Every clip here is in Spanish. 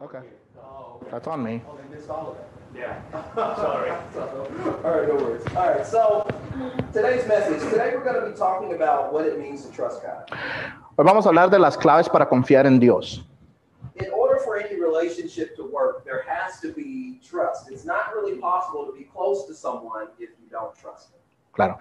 Okay. Oh, okay. That's on me. Oh, they missed all of that. Yeah. Sorry. All right, no worries. All right, so today's message. Today we're going to be talking about what it means to trust God. Hoy vamos a hablar de las claves para confiar en Dios. In order for any relationship to work, there has to be trust. It's not really possible to be close to someone if you don't trust them. Claro.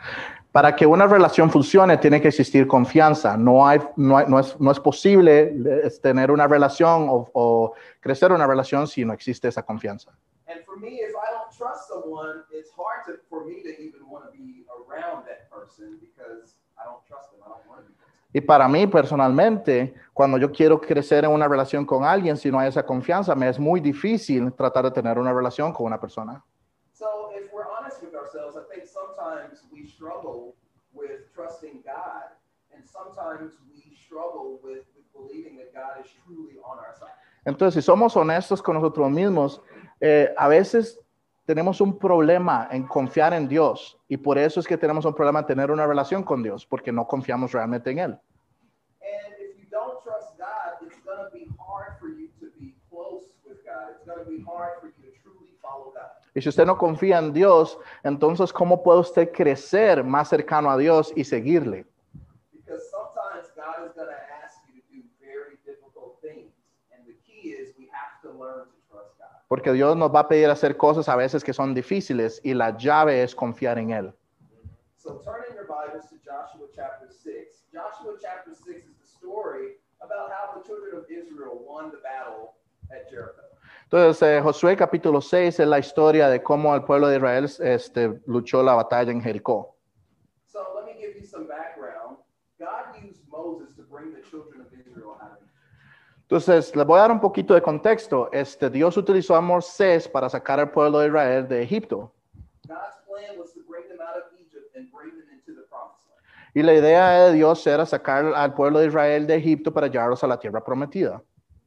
Para que una relación funcione, tiene que existir confianza. No, hay, no, hay- no es, no es posible eh, tener una relación o, o crecer una relación si no existe esa confianza. And for me, if I don't trust someone, it's hard to, for me to even want to be around that person because I don't trust them. I don't want to be close. Y para mí personalmente, cuando yo quiero crecer en una relación con alguien, si no hay esa confianza, me es muy difícil tratar de tener una relación con una persona. So if we're honest with ourselves, I think sometimes we struggle with trusting God, and sometimes we struggle with, with believing that God is truly on our side. Entonces, si somos honestos con nosotros mismos, eh, a veces tenemos un problema en confiar en Dios y por eso es que tenemos un problema en tener una relación con Dios, porque no confiamos realmente en Él. God, Y si usted no confía en Dios, entonces, ¿cómo puede usted crecer más cercano a Dios y seguirle? Because sometimes God is going to ask you to do very difficult things. And the key is we have to learn to trust God. Porque Dios nos va a pedir hacer cosas a veces que son difíciles y la llave es confiar en Él. So turn in your Bibles to Joshua chapter 6. Joshua chapter 6 is the story about how the children of Israel won the battle at Jericho. Entonces, eh, Josué capítulo 6 es la historia de cómo el pueblo de Israel este, luchó la batalla en Jericó. So let me give you some background. God used Moses to bring the children of Israel out of Egypt. Entonces, les voy a dar un poquito de contexto. Este, Dios utilizó a Moisés para sacar al pueblo de Israel de Egipto. Y la idea de Dios era sacar al pueblo de Israel de Egipto para llevarlos a la tierra prometida.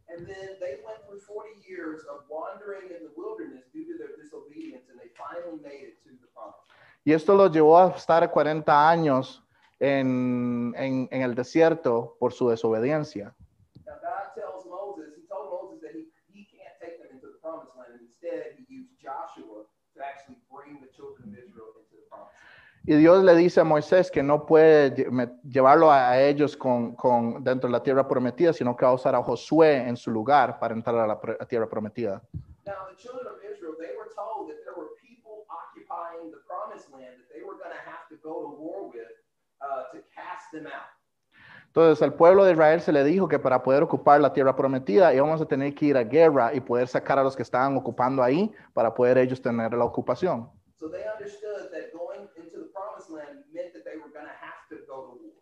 And then they went through 40 years of wandering in the wilderness due to their disobedience, and they finally made it to the promised land. Y esto los llevó a estar 40 años en, en- en el desierto por su desobediencia. Y Dios le dice a Moisés que no puede llevarlo a, ellos con, con- dentro de la tierra prometida, sino que va a usar a Josué en su lugar para entrar a la tierra prometida. Now, the children of Israel, they were told that there were people occupying the promised land that they were going to have to go to war with uh, to cast them out. Entonces, al pueblo de Israel se le dijo que para poder ocupar la tierra prometida íbamos a tener que ir a guerra y poder sacar a los que estaban ocupando ahí para poder ellos tener la ocupación. So they understood that going into the promised land meant that they were going to have to go to war.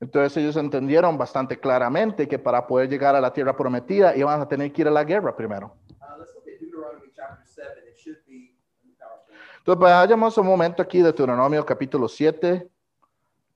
Entonces ellos entendieron bastante claramente que para poder llegar a la tierra prometida iban a tener que ir a la guerra primero. Uh, Entonces vayamos un momento aquí de Deuteronomio capítulo 7,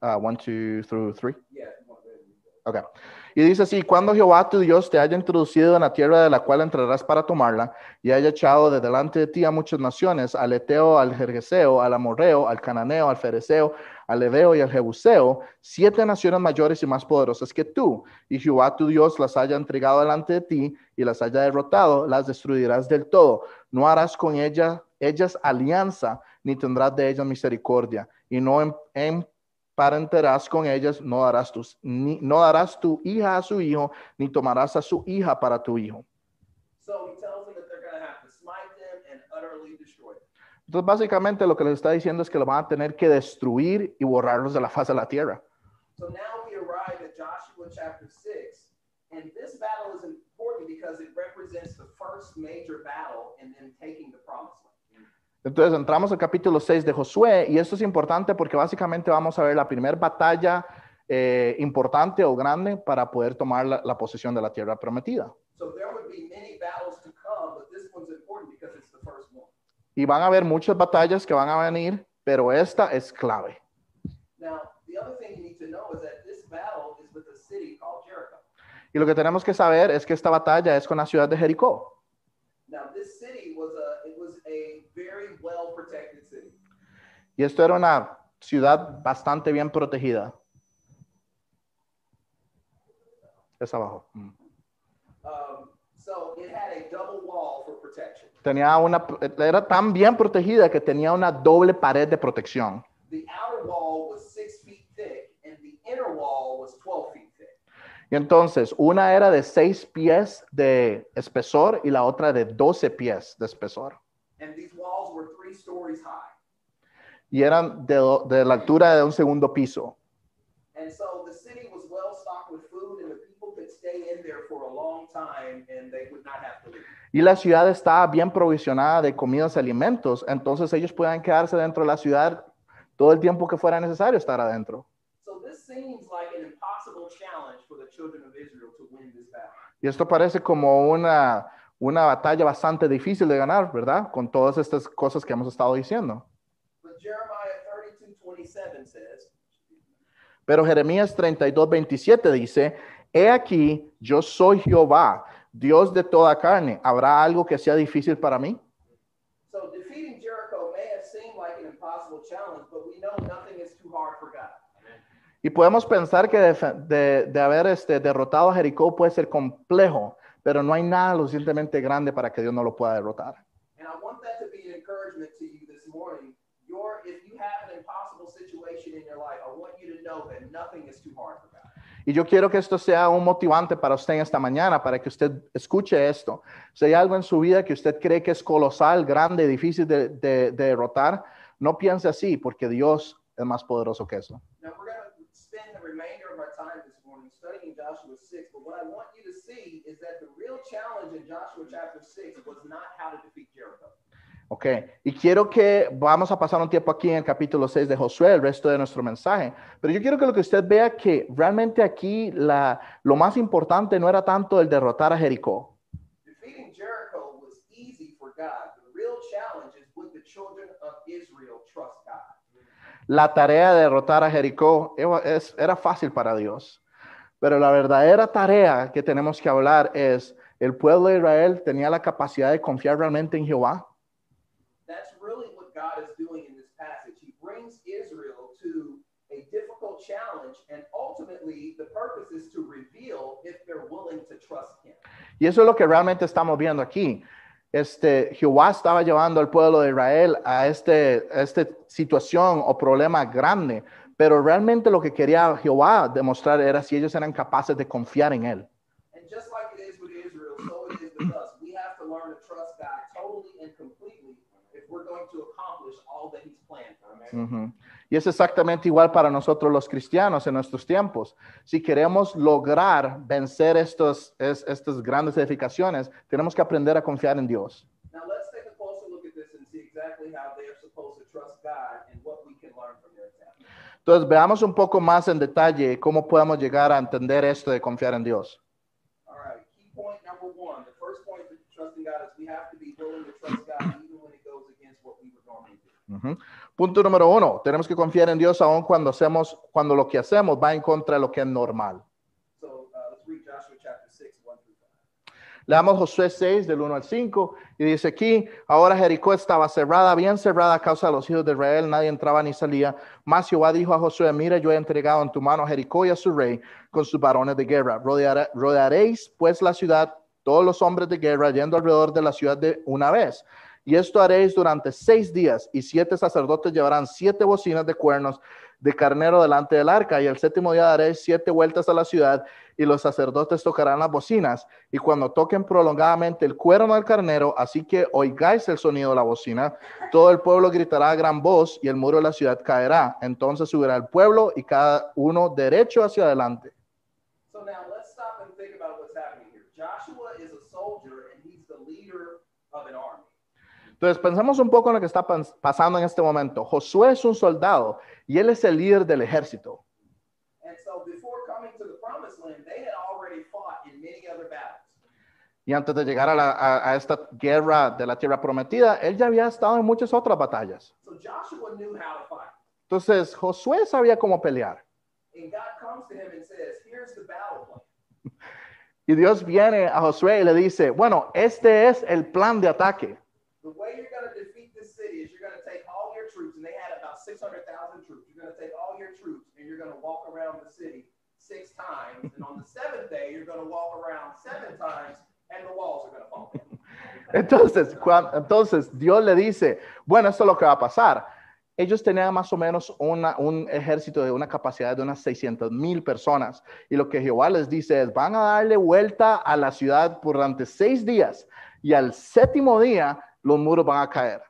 1, 2 through 3. Yeah, if you want to go ahead and read that. Ok. Y dice así, cuando Jehová tu Dios te haya introducido en la tierra de la cual entrarás para tomarla, y haya echado de delante de ti a muchas naciones, al Eteo, al Jerjeseo, al Amorreo, al Cananeo, al Fereceo, al Leveo y al Jebuseo, siete naciones mayores y más poderosas que tú, y Jehová tu Dios las haya entregado delante de ti y las haya derrotado, las destruirás del todo. No harás con ella, ellas alianza, ni tendrás de ellas misericordia, y no em- emparentarás con ellas, no darás, tus, ni, no darás tu hija a su hijo, ni tomarás a su hija para tu hijo. So he tells them that they're going to have to smite them and utterly destroy them. Entonces, básicamente lo que les está diciendo es que lo van a tener que destruir y borrarlos de la faz de la tierra. So now we arrive at Joshua chapter 6. And this battle is important because it represents the first major battle in them taking the promised land. Entonces, entramos al capítulo 6 de Josué y esto es importante porque básicamente vamos a ver la primera batalla eh, importante o grande para poder tomar la, la posesión de la tierra prometida. So come. Y van a haber muchas batallas que van a venir, pero esta es clave. Now, the other thing you need to know is that this battle is with a city called Jericho. Y lo que tenemos que saber es que esta batalla es con la ciudad de Jericó. Now, this city was a it was a very well protected city. Y esto era una ciudad bastante bien protegida. Es abajo. Mm. Um, So it had a double wall for protection. Tenía una, era tan bien protegida que tenía una doble pared de protección. The outer wall was six feet thick, and the inner wall was 12 feet thick. Y entonces, una era de 6 pies de espesor y la otra de 12 pies de espesor. And these walls were three stories high. Y eran de, de la altura de un segundo piso. And so the city was well stocked with food, and the people could stay in there for a long time, and they would not have to leave. Y la ciudad estaba bien provisionada de comidas y alimentos, entonces ellos podían quedarse dentro de la ciudad todo el tiempo que fuera necesario estar adentro. So this seems like an impossible challenge for the children of Israel to win this battle. Y esto parece como una, una batalla bastante difícil de ganar, ¿verdad? Con todas estas cosas que hemos estado diciendo. But Jeremiah 32 27 says, Pero Jeremías 32, 27 dice, He aquí, yo soy Jehová, Dios de toda carne. ¿Habrá algo que sea difícil para mí? So defeating Jericho may have seemed like an impossible challenge, but we know nothing is too hard for God. Y podemos pensar que de, de- de haber este, derrotado a Jericó puede ser complejo, pero no hay nada lo suficientemente grande para que Dios no lo pueda derrotar. And I want that to be an encouragement to you this morning. Your, if you have an impossible situation in your life, I want you to know that nothing is too hard for God. Y yo quiero que esto sea un motivante para usted en esta mañana, para que usted escuche esto. Si hay algo en su vida que usted cree que es colosal, grande, difícil de, de- de derrotar, no piense así, porque Dios es más poderoso que eso. Now we're going to spend the remainder of our time this morning studying Joshua 6, but what I want you to see is that the real challenge in Joshua chapter 6 was not how to defeat Jericho. Ok, y quiero que vamos a pasar un tiempo aquí en el capítulo 6 de Josué, el resto de nuestro mensaje, pero yo quiero que lo que usted vea que realmente aquí la, lo más importante no era tanto el derrotar a Jericó. Defeating Jericho was easy for God. The real challenge is would the children of Israel trust God? La tarea de derrotar a Jericó era fácil para Dios, pero la verdadera tarea que tenemos que hablar es, ¿el pueblo de Israel tenía la capacidad de confiar realmente en Jehová? That's really what God is doing in this passage. He brings Israel to a difficult challenge, and ultimately, the purpose is to reveal if they're willing to trust Him. Y eso es lo que realmente estamos viendo aquí. Este, Jehová estaba llevando al pueblo de Israel a, este, a esta situación o problema grande, pero realmente lo que quería Jehová demostrar era si ellos eran capaces de confiar en él. And just Y es exactamente igual para nosotros los cristianos en nuestros tiempos. Si queremos lograr vencer estos, es- estas grandes edificaciones, tenemos que aprender a confiar en Dios. Entonces, veamos un poco más en detalle cómo podemos llegar a entender esto de confiar en Dios. All right, Punto número uno, tenemos que confiar en Dios aun cuando hacemos, cuando lo que hacemos va en contra de lo que es normal. So uh, let's read Joshua chapter 6, 1 through 5. Leamos Josué 6 del 1 al 5 y dice aquí, ahora Jericó estaba cerrada, bien cerrada a causa de los hijos de Israel, nadie entraba ni salía. Mas Jehová dijo a Josué, mira, yo he entregado en tu mano a Jericó y a su rey con sus varones de guerra. Rodeará- rodearéis pues la ciudad, todos los hombres de guerra, yendo alrededor de la ciudad de una vez. Y esto haréis durante seis días, y siete sacerdotes llevarán siete bocinas de cuernos de carnero delante del arca, y el séptimo día daréis siete vueltas a la ciudad, y los sacerdotes tocarán las bocinas, y cuando toquen prolongadamente el cuerno del carnero, así que oigáis el sonido de la bocina, todo el pueblo gritará a gran voz, y el muro de la ciudad caerá. Entonces subirá el pueblo, y cada uno derecho hacia adelante. So now let's stop and think about what's happening here. Joshua is a soldier and he's the leader of an army. Entonces, pensemos un poco en lo que está pas- pasando en este momento. Josué es un soldado y él es el líder del ejército. Y antes de llegar a, la- a- a esta guerra de la tierra prometida, él ya había estado en muchas otras batallas. So Joshua knew how to fight. Entonces, Josué sabía cómo pelear. Y Dios viene a Josué y le dice, bueno, este es el plan de ataque. The way you're going to defeat this city is you're going to take all your troops, and they had about 600,000 troops. You're going to take all your troops and you're going to walk around the city six times. And on the seventh day, you're going to walk around seven times, and the walls are Entonces, cuan- entonces Dios le dice, bueno, esto es lo que va a pasar. Ellos tenían más o menos una- un ejército de una capacidad de unas 600 mil personas. Y lo que Jehová les dice es, van a darle vuelta a la ciudad durante seis días y al séptimo día los muros van a caer.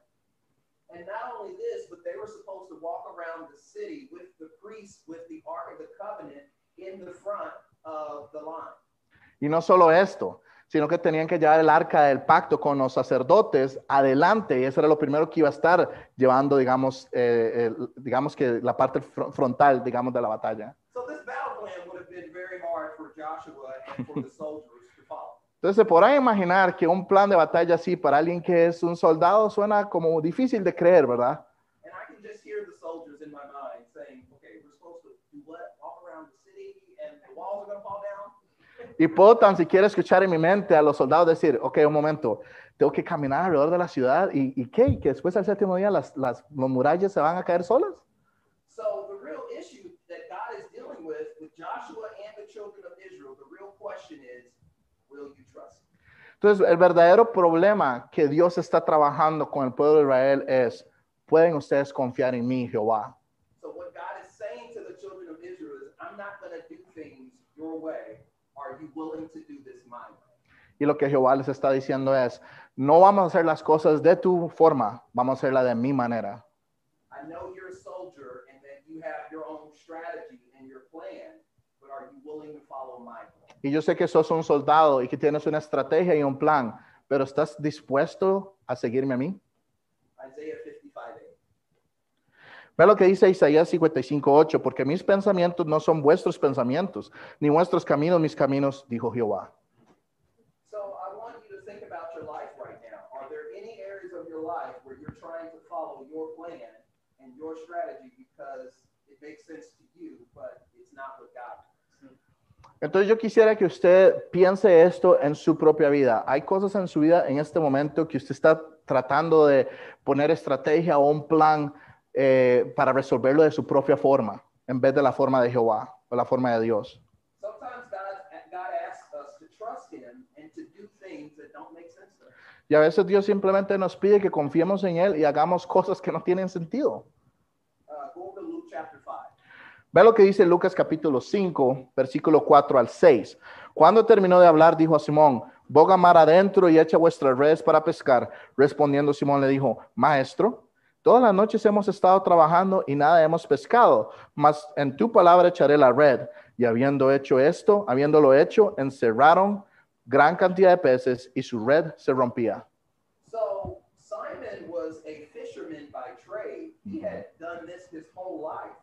And not only this, but they were supposed to walk around the city with the priests with the Ark of the Covenant in the front of the line. Y no solo esto, sino que tenían que llevar el arca del pacto con los sacerdotes adelante, y eso era lo primero que iba a estar llevando, digamos, eh, el- digamos que la parte fr- frontal, digamos, de la batalla. So this battle plan would have been very hard for Joshua and for the soldiers. Entonces se podrán imaginar que un plan de batalla así para alguien que es un soldado suena como difícil de creer, ¿verdad? Y puedo tan siquiera escuchar en mi mente a los soldados decir, ok, un momento, tengo que caminar alrededor de la ciudad y, y qué, y que después al séptimo día las, las, las murallas se van a caer solas. So the real issue that God is dealing with with Joshua and the children of Israel, the real question is, will you trust? me? Entonces, el verdadero problema que Dios está trabajando con el pueblo de Israel es, ¿pueden ustedes confiar en mí, Jehová? So what God is saying to the children of Israel is, I'm not going to do things your way. Are you willing to do this my way? Y lo que Jehová les está diciendo es, no vamos a hacer las cosas de tu forma, vamos a hacerla de mi manera. I know you're a soldier and that you have your own strategy and your plan, but are you willing to follow my plan? Y yo sé que sos un soldado y que tienes una estrategia y un plan, pero ¿estás dispuesto a seguirme a mí? Isaiah 55 8. Ve lo que dice Isaías 55:8, porque mis pensamientos no son vuestros pensamientos, ni vuestros caminos mis caminos, dijo Jehová. Your strategy because it makes sense to you, but it's not what God? Entonces yo quisiera que usted piense esto en su propia vida. Hay cosas en su vida en este momento que usted está tratando de poner estrategia o un plan eh, para resolverlo de su propia forma, en vez de la forma de Jehová o la forma de Dios. Y a veces Dios simplemente nos pide que confiemos en Él y hagamos cosas que no tienen sentido. Uh, go to Luke chapter 5. Ve lo que dice Lucas capítulo 5, versículo 4 al 6. Cuando terminó de hablar, dijo a Simón, boga mar adentro y echa vuestras redes para pescar. Respondiendo Simón le dijo, Maestro, todas las noches hemos estado trabajando y nada hemos pescado, mas en tu palabra echaré la red. Y habiendo hecho esto, habiéndolo hecho, encerraron gran cantidad de peces y su red se rompía. So Simon was a fisherman by trade. He had done this his whole life.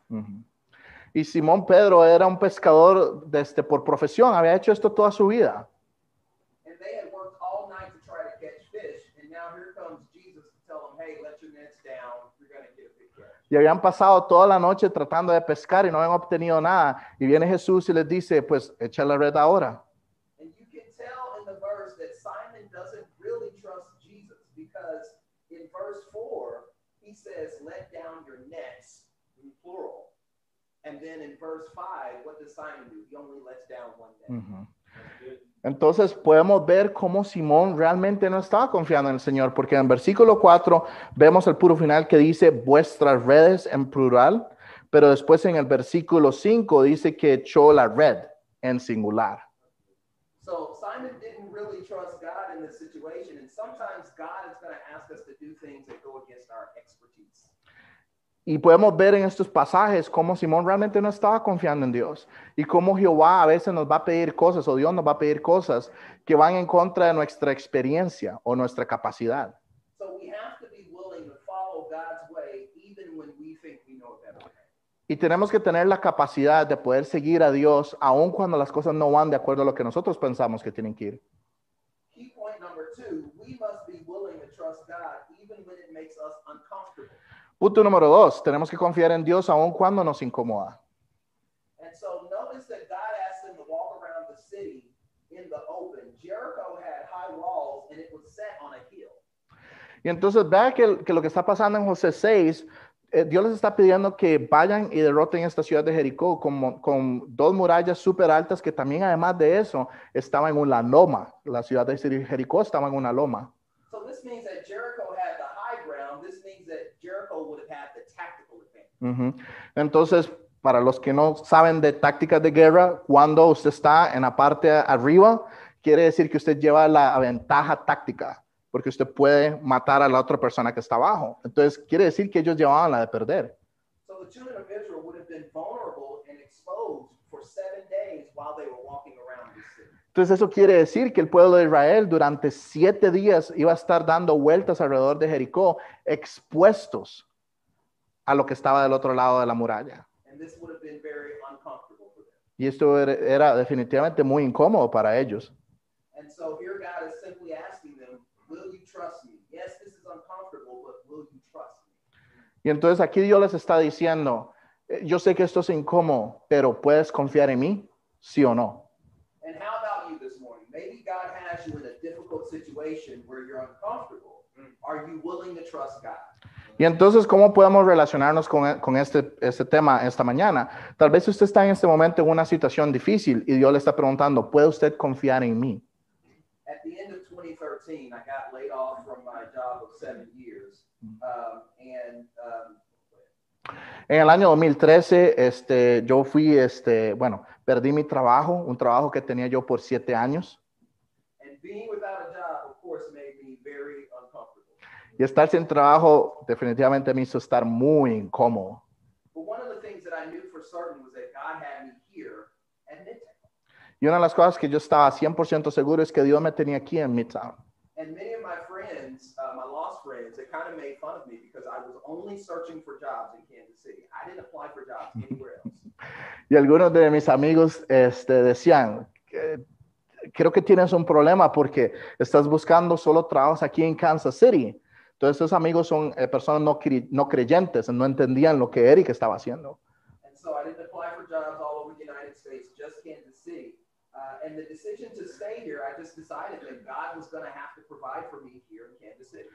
Y Simón Pedro era un pescador desde, por profesión, había hecho esto toda su vida. And they had worked all night to try to catch fish. And now here comes Jesus to tell them, hey, let your nets down. You're going to get a big catch. Y habían pasado toda la noche tratando de pescar y no habían obtenido nada. Y viene Jesús y les dice, pues echa la red ahora. And you can tell in the verse that Simon doesn't really trust Jesus because in verse 4, he says, let down your nets, in plural. And then in verse 5, what does Simon do? He only lets down one net. Entonces podemos ver cómo Simón realmente no estaba confiando en el Señor, porque en versículo 4 vemos el puro final que dice vuestras redes en plural, pero después en el versículo 5 dice que echó la red en singular. So Simon didn't really trust God in this situation. And sometimes God is going to ask us to do things that go against our. Y podemos ver en estos pasajes cómo Simón realmente no estaba confiando en Dios y cómo Jehová a veces nos va a pedir cosas o Dios nos va a pedir cosas que van en contra de nuestra experiencia o nuestra capacidad. So we have to be willing to follow God's way even when we think we know a better way. Y tenemos que tener la capacidad de poder seguir a Dios aun cuando las cosas no van de acuerdo a lo que nosotros pensamos que tienen que ir. Key point number two, we must be willing to trust God even when it makes us uncomfortable. Punto número dos, tenemos que confiar en Dios aun cuando nos incomoda. So. Y entonces vea que, que lo que está pasando en José 6, eh, Dios les está pidiendo que vayan y derroten esta ciudad de Jericó con, con dos murallas súper altas que también además de eso estaban en una loma. La ciudad de Jericó estaba en una loma. means that Jericho had the high ground. This means that Jericho would have had the Entonces, para los que no saben de tácticas de guerra, cuando usted está en la parte arriba, quiere decir que usted lleva la ventaja táctica, porque usted puede matar a la otra persona que está abajo. Entonces, quiere decir que ellos llevaban la de perder. So the children of Israel would have been vulnerable and exposed for seven days while they were walking around the city. Entonces, eso quiere decir que el pueblo de Israel durante siete días iba a estar dando vueltas alrededor de Jericó, expuestos a lo que estaba del otro lado de la muralla. And this would have been very uncomfortable for them. Y esto era- era definitivamente muy incómodo para ellos. And so here God is simply asking them, Will you trust me? Yes, this is uncomfortable, but will you trust me? Y entonces aquí Dios les está diciendo, eh, yo sé que esto es incómodo, pero ¿puedes confiar en mí? Sí o no. And how about you this morning? Maybe God has you in a difficult situation where you're uncomfortable. Are you willing to trust God? Y entonces, ¿cómo podemos relacionarnos con, e- con este, este tema esta mañana? Tal vez usted está en este momento en una situación difícil y Dios le está preguntando, ¿puede usted confiar en mí? At the end of 2013, I got laid off from my job of seven years. Um, and um, En el año 2013, este, yo fui, este, bueno, perdí mi trabajo, un trabajo que tenía yo por siete años. and being without a job, of course, made me very uncomfortable. Y estar sin trabajo definitivamente me hizo estar muy incómodo. But one of the things that I knew for certain was that God had me here at Midtown. Y una de las cosas que yo estaba 100% seguro es que Dios me tenía aquí en Midtown. And many of my friends, my lost friends, they kind of made fun of me because I was only searching for jobs in Kansas City. I didn't apply for jobs anywhere else. Y algunos de mis amigos este, decían, "Que- creo que tienes un problema porque estás buscando solo trabajos aquí en Kansas City. Entonces, esos amigos son eh, personas no, no creyentes, no entendían lo que Eric estaba haciendo. And so I didn't apply for jobs all over the United States, just Kansas City. Uh, and the decision to stay here, I just decided that God was going to have to provide for me here in Kansas City.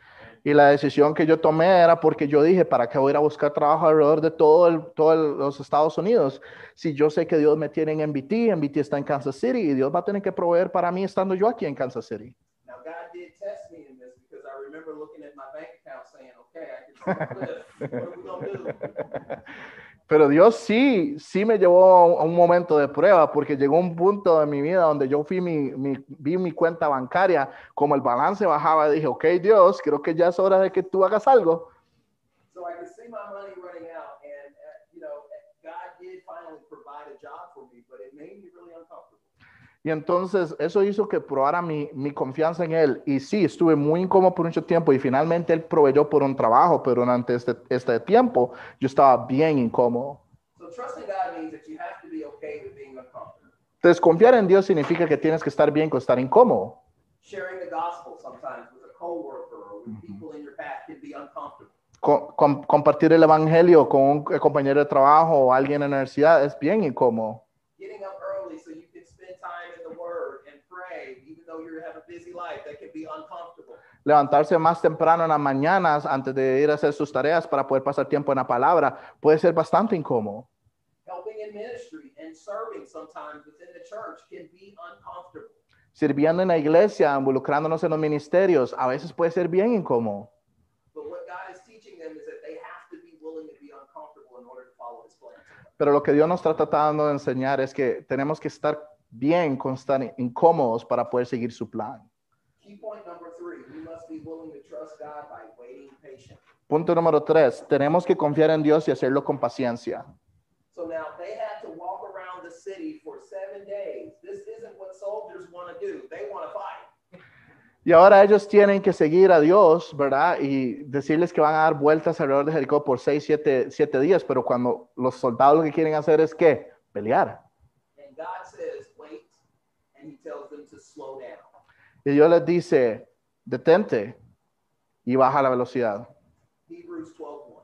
Y la decisión que yo tomé era porque yo dije, ¿para qué voy a ir a buscar trabajo alrededor de todo, el, todo los Estados Unidos? Si yo sé que Dios me tiene en MBT, MBT está en Kansas City y Dios va a tener que proveer para mí estando yo aquí en Kansas City. Now, God did test me in this because I remember looking at my bank account saying, okay, I can still live. What are we going to do? Pero Dios sí, sí me llevó a un- momento de prueba porque llegó un punto de mi vida donde yo fui mi, mi- vi mi cuenta bancaria, como el balance bajaba, dije, ok Dios, creo que ya es hora de que tú hagas algo. Y entonces eso hizo que probara mi, mi confianza en Él. Y sí, estuve muy incómodo por mucho tiempo y finalmente Él proveyó por un trabajo, pero durante este, este tiempo yo estaba bien incómodo. So trusting God means that you have to be okay with being uncomfortable. Entonces confiar en Dios significa que tienes que estar bien con estar incómodo. Sharing the gospel sometimes with a coworker or with people in your path can be uncomfortable. Co- com- compartir el evangelio con un eh, compañero de trabajo o alguien en la universidad es bien incómodo. Getting up early so you can spend time in the Word and pray, even though you have a busy life, that can be uncomfortable. Levantarse más temprano en las mañanas antes de ir a hacer sus tareas para poder pasar tiempo en la palabra puede ser bastante incómodo. Helping in ministry and serving sometimes within the church can be uncomfortable. Sirviendo en la iglesia, involucrándonos en los ministerios, a veces puede ser bien incómodo. Pero lo que Dios nos está tratando de enseñar es que tenemos que estar bien con estar incómodos para poder seguir su plan. Punto número tres, tenemos que confiar en Dios y hacerlo con paciencia. So now they had to walk around the city for seven days. This isn't what soldiers want to do, they want to fight. Y ahora ellos tienen que seguir a Dios, ¿verdad? Y decirles que van a dar vueltas alrededor de Jericó por seis, siete, siete días, pero cuando los soldados lo que quieren hacer es que pelear. And God says, wait, and He tells them to slow down. Y Dios les dice, detente y baja la velocidad. Hebrews 12:1.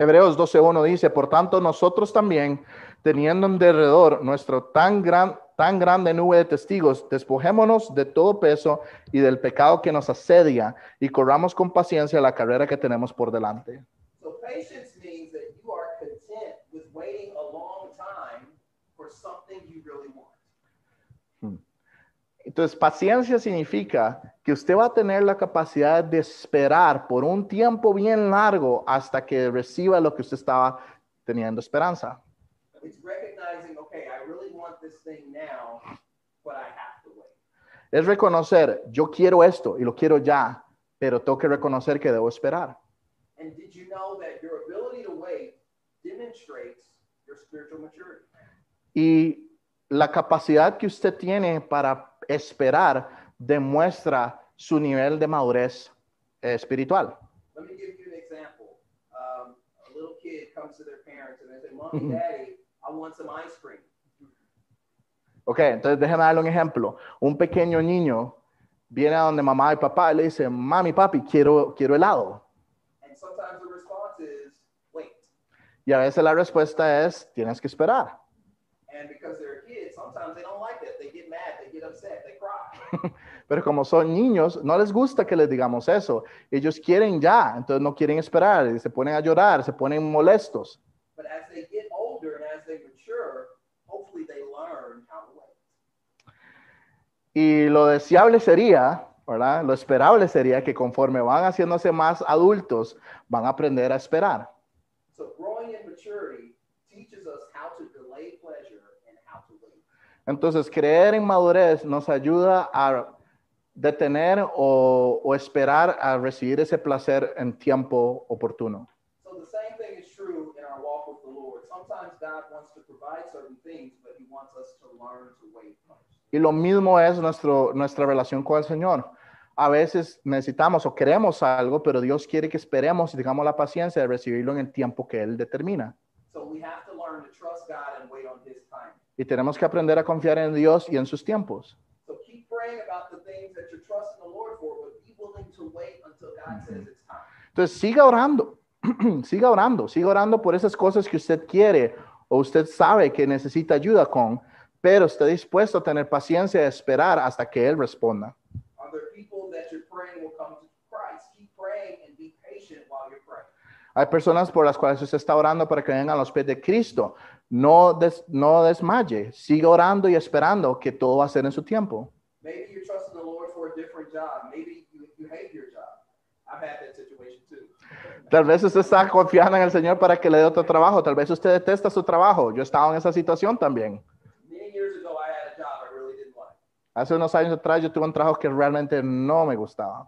Hebreos 12.1 dice, por tanto nosotros también, teniendo en derredor nuestro tan, gran, tan grande nube de testigos, despojémonos de todo peso y del pecado que nos asedia y corramos con paciencia la carrera que tenemos por delante. So patience means that you are content with waiting a long time for something you really want. Entonces, paciencia significa que usted va a tener la capacidad de esperar por un tiempo bien largo hasta que reciba lo que usted estaba teniendo esperanza. It's recognizing, okay, I really want this thing now, but I have to wait. Es reconocer, yo quiero esto y lo quiero ya, pero tengo que reconocer que debo esperar. And did you know that your ability to wait demonstrates your spiritual maturity? Y la capacidad que usted tiene para esperar demuestra su nivel de madurez eh, espiritual. Let me give you an example. Um, a little kid comes to their parents and they say, Mommy, Daddy, I want some ice cream. Ok, entonces déjeme darle un ejemplo. Un pequeño niño viene a donde mamá y papá y le dice, mami, papi, quiero, quiero helado. And sometimes the response is, wait. Y a veces la respuesta es, tienes que esperar. And because they're kids, sometimes they don't like Pero como son niños, no les gusta que les digamos eso. Ellos quieren ya, entonces no quieren esperar y se ponen a llorar, se ponen molestos. Y lo deseable sería, ¿verdad? Lo esperable sería que conforme van haciéndose más adultos, van a aprender a esperar. So growing in maturity teaches us how to delay pleasure and how to wait. Entonces, creer en madurez nos ayuda a detener o, o esperar a recibir ese placer en tiempo oportuno. So the same thing is true in our walk with the Lord. Sometimes God wants to provide certain things, but he wants us to learn to wait first. Y lo mismo es nuestro, nuestra relación con el Señor. A veces necesitamos o queremos algo, pero Dios quiere que esperemos y tengamos la paciencia de recibirlo en el tiempo que Él determina. So we have to learn to trust God and wait on his time. Y tenemos que aprender a confiar en Dios y en sus tiempos. Entonces, siga orando, siga orando, siga orando por esas cosas que usted quiere o usted sabe que necesita ayuda con, pero esté dispuesto a tener paciencia de esperar hasta que Él responda. Hay personas por las cuales usted está orando para que vengan a los pies de Cristo. No, des- no desmaye, siga orando y esperando que todo va a ser en su tiempo. Maybe you're trusting the Lord for a different job. Maybe you, you hate your job. I've had that situation too. Tal vez usted está confiando en el Señor para que le dé otro trabajo. Tal vez usted detesta su trabajo. Yo estaba en esa situación también. Hace unos años atrás yo tuve un trabajo que realmente no me gustaba.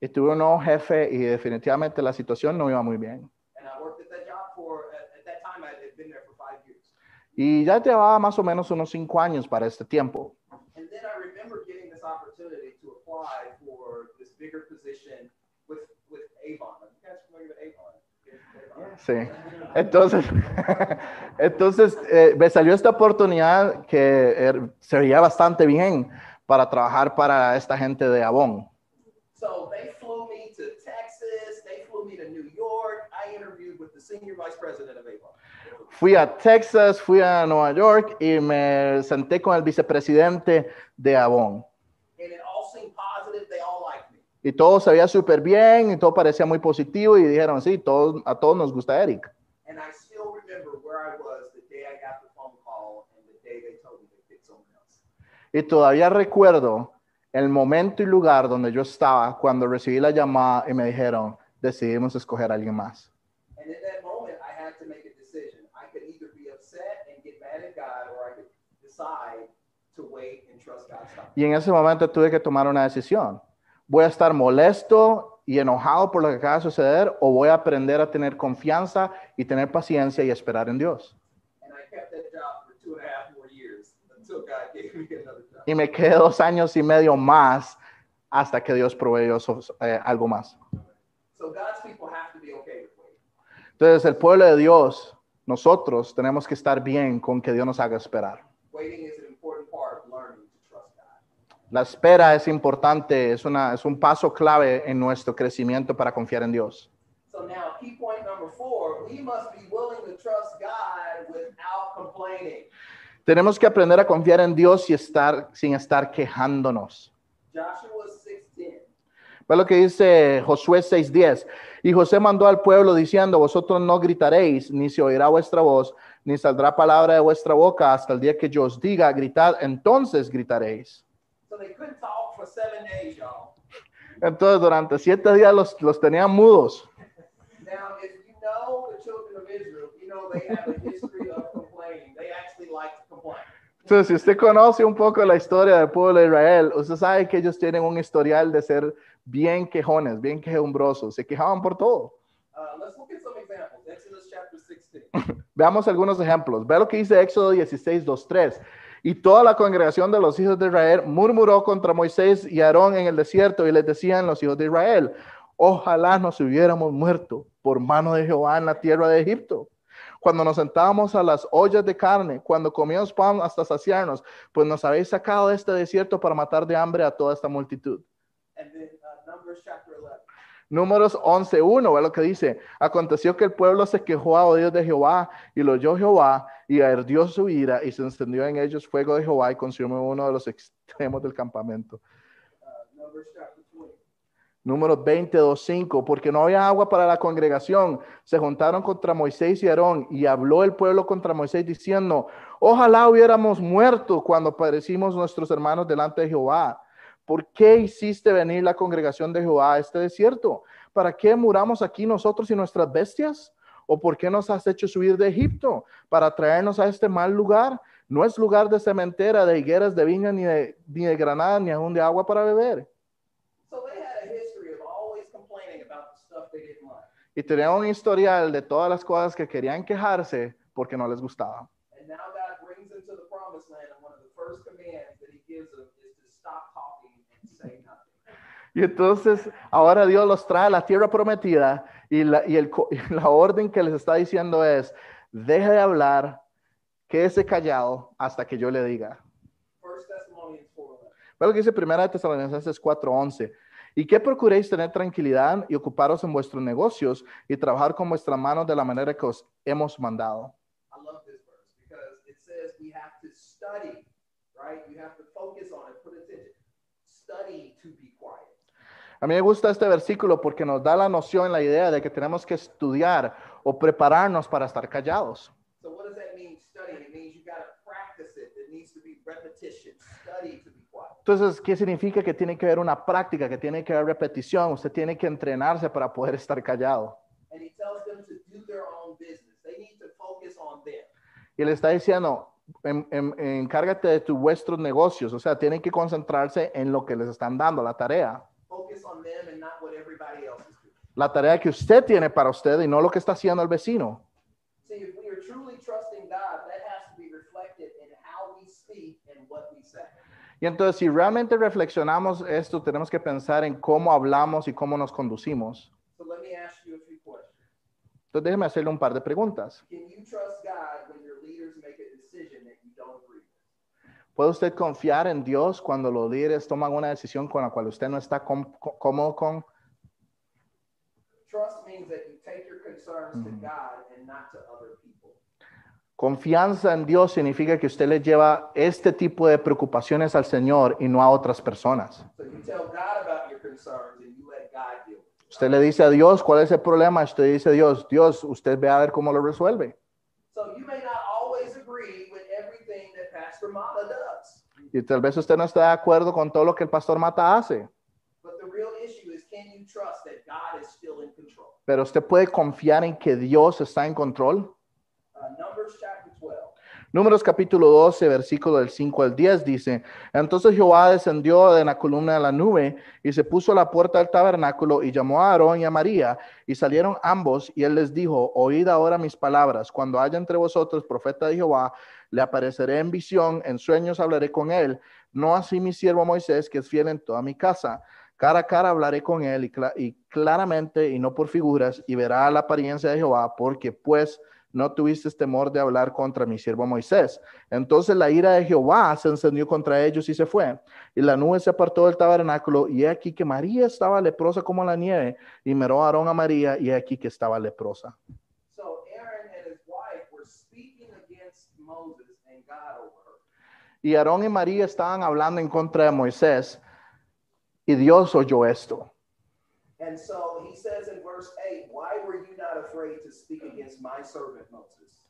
Y tuve un nuevo jefe y definitivamente la situación no iba muy bien. And I worked at that job for, at, at that time, I had been there for five years. Y ya llevaba más o menos unos cinco años para este tiempo. And then I remember getting this opportunity to apply for this bigger position with, with Avon. Are you guys familiar with Avon? Avon? Sí. Entonces, entonces eh, me salió esta oportunidad que er- se veía bastante bien para trabajar para esta gente de Avon. So Fui a Texas, fui a Nueva York y me senté con el vicepresidente de Avon. And it all seemed positive. They all liked me. Y todo se veía súper bien y todo parecía muy positivo y dijeron, sí, todos, a todos nos gusta Eric. And I still remember where I was the day I got the phone call and the day they told me to pick someone else. Y todavía recuerdo el momento y lugar donde yo estaba cuando recibí la llamada y me dijeron, decidimos escoger a alguien más. And in that moment, I had to make a decision. I could either be upset and get mad at God, or I could decide to wait and trust God's timing. Y en ese momento tuve que tomar una decisión. ¿Voy a estar molesto y enojado por lo que acaba de suceder o voy a aprender a tener confianza y tener paciencia y esperar en Dios? Y me quedé dos años y medio más hasta que Dios proveyó eh, algo más. So God's people have to be okay with waiting. Entonces el pueblo de Dios, nosotros tenemos que estar bien con que Dios nos haga esperar. Waiting is an important part of learning to trust God. La espera es importante, es, una, es un paso clave en nuestro crecimiento para confiar en Dios. So now, key point number four: we must be willing to trust God without complaining. Tenemos que aprender a confiar en Dios y estar sin estar quejándonos. Joshua 6:10. Ve lo que dice Josué 6:10. Y José mandó al pueblo diciendo, vosotros no gritaréis, ni se oirá vuestra voz, ni saldrá palabra de vuestra boca hasta el día que yo os diga, gritad, entonces gritaréis. Entonces durante siete días los, los tenían mudos. Now, if you know the children of Israel, you know they have a history of complaining. They actually like to complain. Entonces, si usted conoce un poco la historia del pueblo de Israel, usted sabe que ellos tienen un historial de ser bien quejones, bien quejumbrosos, se quejaban por todo. Uh, let's look at some examples. Exodus chapter 16. Veamos algunos ejemplos. Ve lo que dice Éxodo 16, 2, 3. Y toda la congregación de los hijos de Israel murmuró contra Moisés y Aarón en el desierto y les decían los hijos de Israel, ojalá nos hubiéramos muerto por mano de Jehová en la tierra de Egipto. Cuando nos sentábamos a las ollas de carne, cuando comíamos pan hasta saciarnos, pues nos habéis sacado de este desierto para matar de hambre a toda esta multitud. And then Números 11.1, ve lo que dice. Aconteció que el pueblo se quejó a oídos de Jehová y lo oyó Jehová y ardió su ira y se encendió en ellos fuego de Jehová y consumió uno de los extremos del campamento. Uh, Numbers chapter 20. Números 22.5, porque no había agua para la congregación, se juntaron contra Moisés y Aarón y habló el pueblo contra Moisés diciendo, ojalá hubiéramos muerto cuando parecimos nuestros hermanos delante de Jehová. ¿Por qué hiciste venir la congregación de Jehová a este desierto? ¿Para qué muramos aquí nosotros y nuestras bestias? ¿O por qué nos has hecho subir de Egipto para traernos a este mal lugar? No es lugar de cementera, de higueras, de viña, ni de, ni de granada, ni aún de agua para beber. Y tenían un historial de todas las cosas que querían quejarse porque no les gustaba. And now God brings them to the promised land, and one of the first commands that He gives them is to stop talking and say nothing. Y entonces ahora Dios los trae a la tierra prometida y la, y el y la orden que les está diciendo es, deje de hablar, quédese callado hasta que yo le diga. First Thessalonians 4:11. Ve lo que dice 1 Tesalonicenses 4:11. ¿Y qué procuréis tener tranquilidad y ocuparos en vuestros negocios y trabajar con vuestras manos de la manera que os hemos mandado? I love this verse because it says we have to study, right? You have to focus on it, put attention. Study to be quiet. A mí me gusta este versículo porque nos da la noción, la idea de que tenemos que estudiar o prepararnos para estar callados. So what does that mean? Studying. It means you got to practice it. It needs to be repetition. Study to be quiet. Entonces, ¿qué significa que tiene que haber una práctica, que tiene que haber repetición? Usted tiene que entrenarse para poder estar callado. And he tells them to do their own business. They need to focus on them. Y le está diciendo, en- en- encárgate de tus vuestros negocios, o sea, tienen que concentrarse en lo que les están dando, la tarea. Focus on them and not what everybody else is doing. La tarea que usted tiene para usted y no lo que está haciendo el vecino. See, if we are truly trusting God, that has to be reflected in how we speak and what we say. Y entonces, si realmente reflexionamos esto, tenemos que pensar en cómo hablamos y cómo nos conducimos. So let me ask you a few questions. Entonces, déjeme hacerle un par de preguntas. Can you trust God when your leaders make a decision that you don't agree with? ¿Puede usted confiar en Dios cuando los líderes toman una decisión con la cual usted no está cómodo con? Confianza en Dios significa que usted le lleva este tipo de preocupaciones al Señor y no a otras personas. Usted le dice a Dios cuál es el problema, usted dice a Dios, Dios, usted ve a ver cómo lo resuelve. So you may not always agree with everything that Pastor Mata does, Y tal vez usted no está de acuerdo con todo lo que el pastor Mata hace, but the real issue is can you trust that God is still in control? pero usted puede confiar en que Dios está en control. Uh, Numbers chapter 12. Números capítulo 12, versículo del 5 al 10 dice, entonces Jehová descendió de la columna de la nube y se puso a la puerta del tabernáculo y llamó a Aarón y a María y salieron ambos y él les dijo, oíd ahora mis palabras, cuando haya entre vosotros profeta de Jehová, le apareceré en visión, en sueños hablaré con él, no así mi siervo Moisés, que es fiel en toda mi casa. Cara a cara hablaré con él y, cla- y claramente y no por figuras y verá la apariencia de Jehová, porque pues no tuviste temor de hablar contra mi siervo Moisés. Entonces la ira de Jehová se encendió contra ellos y se fue. Y la nube se apartó del tabernáculo y he aquí que María estaba leprosa como la nieve. Y miró a Aarón a María y he aquí que estaba leprosa. So Aaron and his wife were speaking against Moses and God over her. Y Aarón y María estaban hablando en contra de Moisés. Y Dios oyó esto. And so he says in verse 8, Why were you not afraid to speak against my servant Moses?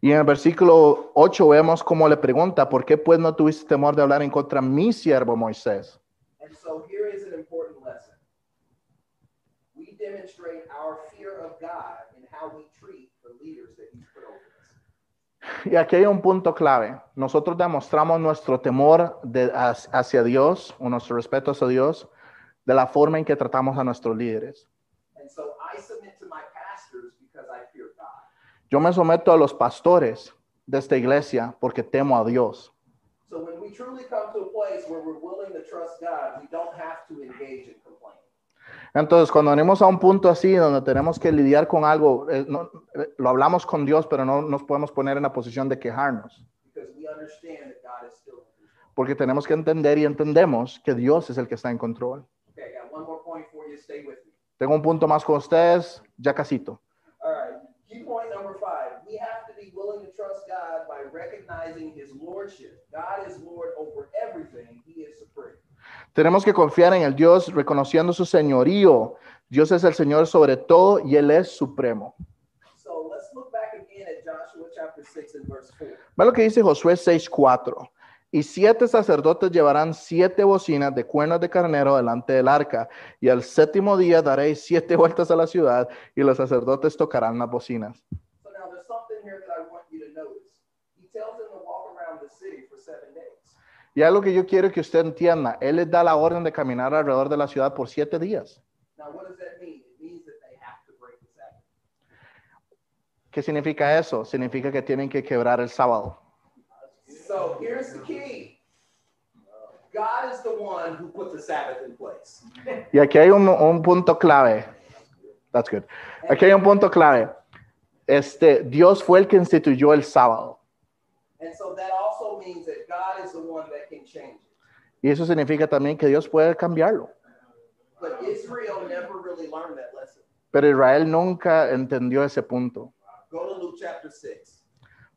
Y en el versículo 8 vemos cómo le pregunta, ¿por qué pues no tuviste temor de hablar en contra de mi siervo Moisés? And so here is an important lesson. We demonstrate our fear of God in how we treat the leaders that he's put over us. Y aquí hay un punto clave. Nosotros demostramos nuestro temor de- hacia Dios, o nuestro respeto hacia Dios, de la forma en que tratamos a nuestros líderes. And so I submit to my pastors because I fear God. Yo me someto a los pastores de esta iglesia porque temo a Dios. So when we truly come to a place where we're willing to trust God, we don't have to engage in. Entonces, cuando venimos a un punto así donde tenemos que lidiar con algo, eh, no- eh, lo hablamos con Dios, pero no nos podemos poner en la posición de quejarnos, porque tenemos que entender y entendemos que Dios es el que está en control. Okay, you. Tengo un punto más con ustedes, ya casito. All right. Key point number five. We have to be willing to trust God by recognizing his lordship. God is Lord over everything. Tenemos que confiar en el Dios reconociendo su señorío. Dios es el Señor sobre todo y Él es supremo. So let's look back again at Joshua chapter 6 and verse 4. Ve lo que dice Josué 6:4. Y siete sacerdotes llevarán siete bocinas de cuernos de carnero delante del arca, y al séptimo día daréis siete vueltas a la ciudad, y los sacerdotes tocarán las bocinas. So now there's something here that I want you to notice. He tells them to walk around the city for seven days. Y algo que yo quiero que usted entienda, Él les da la orden de caminar alrededor de la ciudad por siete días. Now, what does that mean? It means that they have to break the Sabbath. ¿Qué significa eso? Significa que tienen que quebrar el sábado. So here's the key God is the one who put the Sabbath in place. Y aquí hay un, un punto clave. That's good. Aquí hay un punto clave. Este, Dios fue el que instituyó el sábado. Y eso significa también que Dios puede cambiarlo. But Israel never really learned that lesson. Pero Israel nunca entendió ese punto. Go to Luke chapter 6.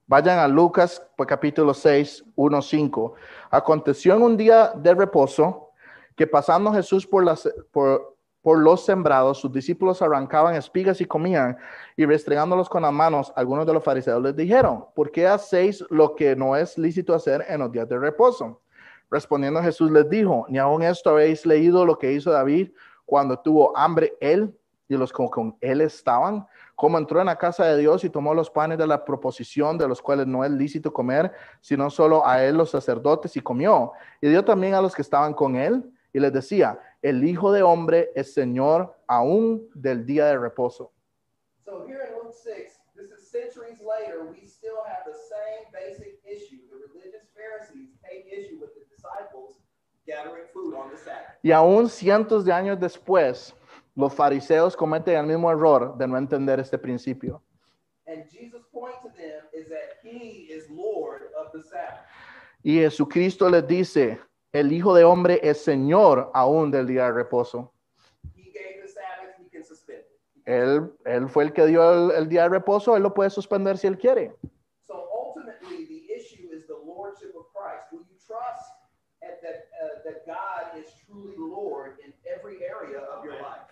Vayan a Lucas pues, capítulo 6, 1, 5. Aconteció en un día de reposo que pasando Jesús por, las, por, por los sembrados, sus discípulos arrancaban espigas y comían, y restregándolos con las manos, algunos de los fariseos les dijeron, ¿por qué hacéis lo que no es lícito hacer en los días de reposo? Respondiendo Jesús les dijo, ni aun esto habéis leído lo que hizo David cuando tuvo hambre él y los que con él estaban, como entró en la casa de Dios y tomó los panes de la proposición, de los cuales no es lícito comer, sino solo a él los sacerdotes, y comió. Y dio también a los que estaban con él, y les decía, el Hijo de Hombre es Señor aún del día de reposo. So here in Luke 6, this is centuries later, we still have the same basic issue. The religious Pharisees take issue with the disciples gathering food on the Sabbath. Y aún cientos de años después, los fariseos cometen el mismo error de no entender este principio. And Jesus' point to them is that he is Lord of the Sabbath. Y Jesucristo les dice, el Hijo de Hombre es Señor aún del día de reposo. Él, él fue el que dio el, el día de reposo, él lo puede suspender si él quiere. So ultimately, the issue is the lordship of Christ. Will you trust at that, that God is truly Lord in every area of your life?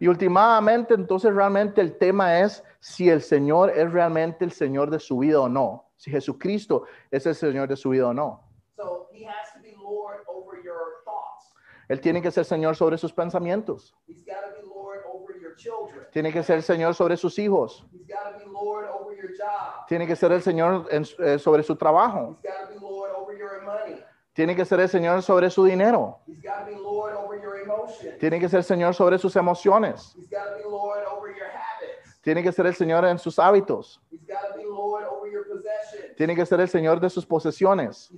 Y últimamente, entonces realmente el tema es si el Señor es realmente el Señor de su vida o no. Si Jesucristo es el Señor de su vida o no. So he has to be Lord over your thoughts. Él tiene que ser Señor sobre sus pensamientos. He's got to be Lord over your children. Tiene que ser Señor sobre sus hijos. He's got to be Lord over your job. Tiene que ser el Señor en- eh, sobre su trabajo. He's got to be Lord over your money. Tiene que ser el Señor sobre su dinero. He's got to be Lord over your emotions. Tiene que ser Señor sobre sus emociones. He's got to be Lord over your habits. Tiene que ser el Señor en sus hábitos. He's got to be Lord over your possessions. Tiene que ser el Señor de sus posesiones.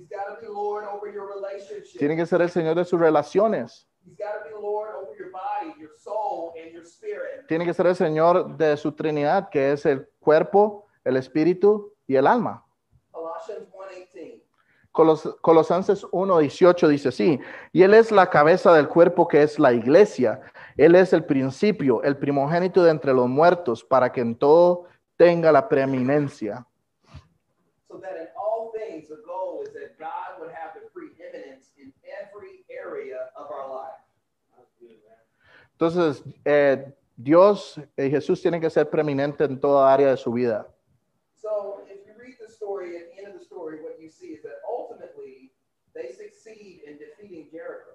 Tiene que ser el Señor de sus relaciones. He's got to be Lord over your body, your soul, and your spirit. Tiene que ser el Señor de su Trinidad, que es el cuerpo, el espíritu y el alma. Colossians 1:18. Colos- Colosenses 1:18 dice así, y Él es la cabeza del cuerpo que es la iglesia. Él es el principio, el primogénito de entre los muertos, para que en todo tenga la preeminencia. So that in all things the goal is that God would have the preeminence in every area of our life. Entonces, eh, Dios y Jesús tienen que ser preeminente en toda área de su vida. So if you read the story, at the end of the story, what you see is that ultimately they succeed in defeating Jericho.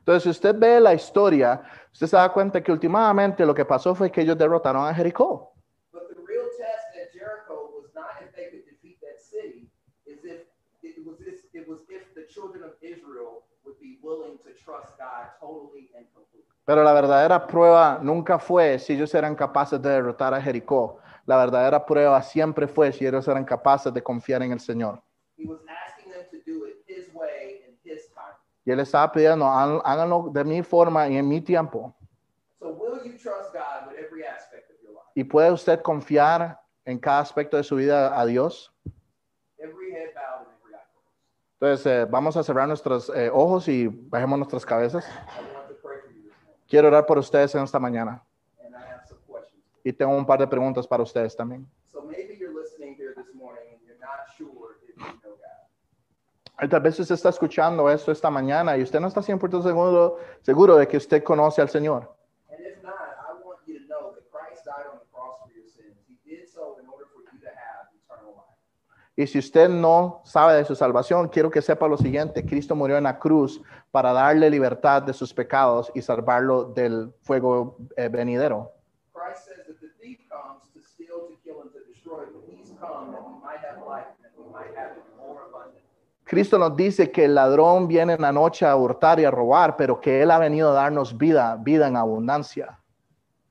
Entonces, si usted ve la historia, usted se da cuenta que últimamente lo que pasó fue que ellos derrotaron a Jericó. But the real test at Jericho was not if they could defeat that city, is if it was this, it was if the children of Israel would be willing to trust God totally and completely. Pero la verdadera prueba nunca fue si ellos eran capaces de derrotar a Jericó. La verdadera prueba siempre fue si ellos eran capaces de confiar en el Señor. He was asking them to do it his way and his time. Y él estaba pidiendo, "Há- háganlo de mi forma y en mi tiempo. So will you trust God with every aspect of your life? ¿Y puede usted confiar en cada aspecto de su vida a Dios? Entonces, eh, vamos a cerrar nuestros eh, ojos y bajemos nuestras cabezas. Quiero orar por ustedes en esta mañana. Y tengo un par de preguntas para ustedes también. Tal vez usted está escuchando esto esta mañana y usted no está 100% seguro, seguro de que usted conoce al Señor. And if not, I want you to know that Christ died on the cross for your sins. He did so in order for you to have eternal life. Y si usted no sabe de su salvación, quiero que sepa lo siguiente. Cristo murió en la cruz para darle libertad de sus pecados y salvarlo del fuego eh, venidero. Cristo nos dice que el ladrón viene en la noche a hurtar y a robar, pero que Él ha venido a darnos vida, vida en abundancia.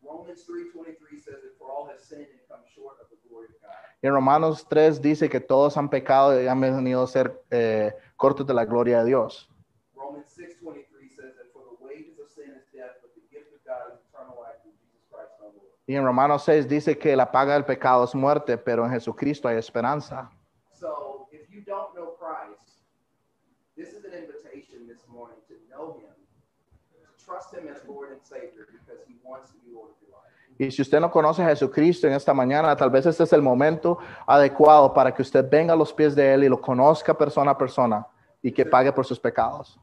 Romans 3.23 says that for all have sinned and come short of the glory of God. Y en Romanos 3 dice que todos han pecado y han venido a ser eh, cortos de la gloria de Dios. Romans 6.23 says that for the wages of sin is death, but the gift of God is eternal life through Jesus Christ our Lord. Y en Romanos 6 dice que la paga del pecado es muerte, pero en Jesucristo hay esperanza. So if you don't know Christ, this is an invitation this morning to know him, to trust him as Lord and Savior because he wants to be Lord of your life. Y si usted no conoce a Jesucristo en esta mañana, tal vez este es el momento adecuado para que usted venga a los pies de Él y lo conozca persona a persona y que pague por sus pecados.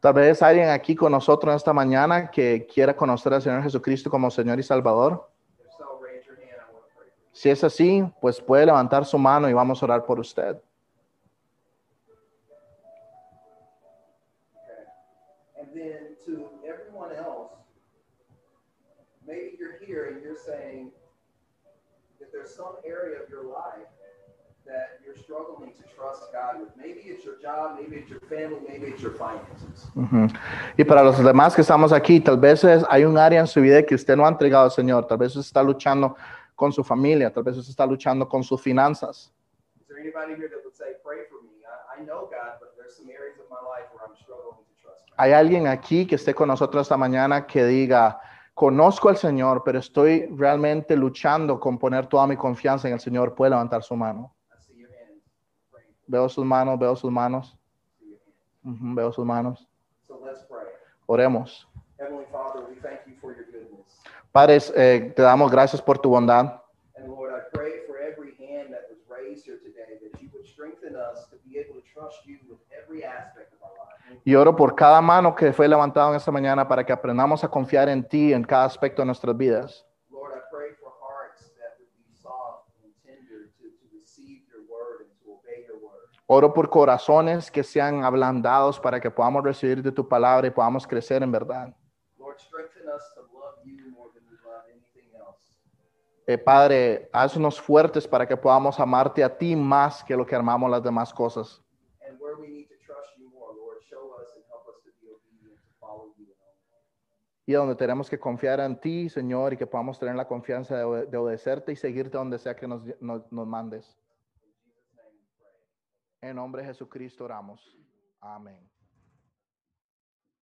Tal vez alguien aquí con nosotros en esta mañana que quiera conocer al Señor Jesucristo como Señor y Salvador. Si es así, pues puede levantar su mano y vamos a orar por usted. Some area of your life that you're struggling to trust God with. Maybe it's your job, maybe it's your family, maybe it's your finances. Y para los demás que estamos aquí, tal vez es- hay un área en su vida que usted no ha entregado al Señor. Tal vez usted está luchando con su familia, tal vez usted está luchando con sus finanzas. Is there anybody here that would say, pray for me? I, I know God, but there's some areas of my life where I'm struggling to trust God. Hay alguien aquí que esté con nosotros esta mañana que diga, conozco al Señor, pero estoy realmente luchando con poner toda mi confianza en el Señor. Puede levantar su mano. Veo sus manos, veo sus manos, veo sus manos. Oremos. Padres, eh, te damos gracias por tu bondad. Y oro por cada mano que fue levantada en esta mañana para que aprendamos a confiar en ti en cada aspecto de nuestras vidas. Oro por corazones que sean ablandados para que podamos recibir de tu palabra y podamos crecer en verdad. Eh, Padre, haznos fuertes para que podamos amarte a ti más que lo que amamos las demás cosas. And where we need to trust you more, Lord, show us and help us to be obedient to follow you in all things. Y donde tenemos que confiar en ti, Señor, y que podamos tener la confianza de, obede- de obedecerte y seguirte donde sea que nos, nos- nos mandes. En nombre de Jesucristo oramos. Amén.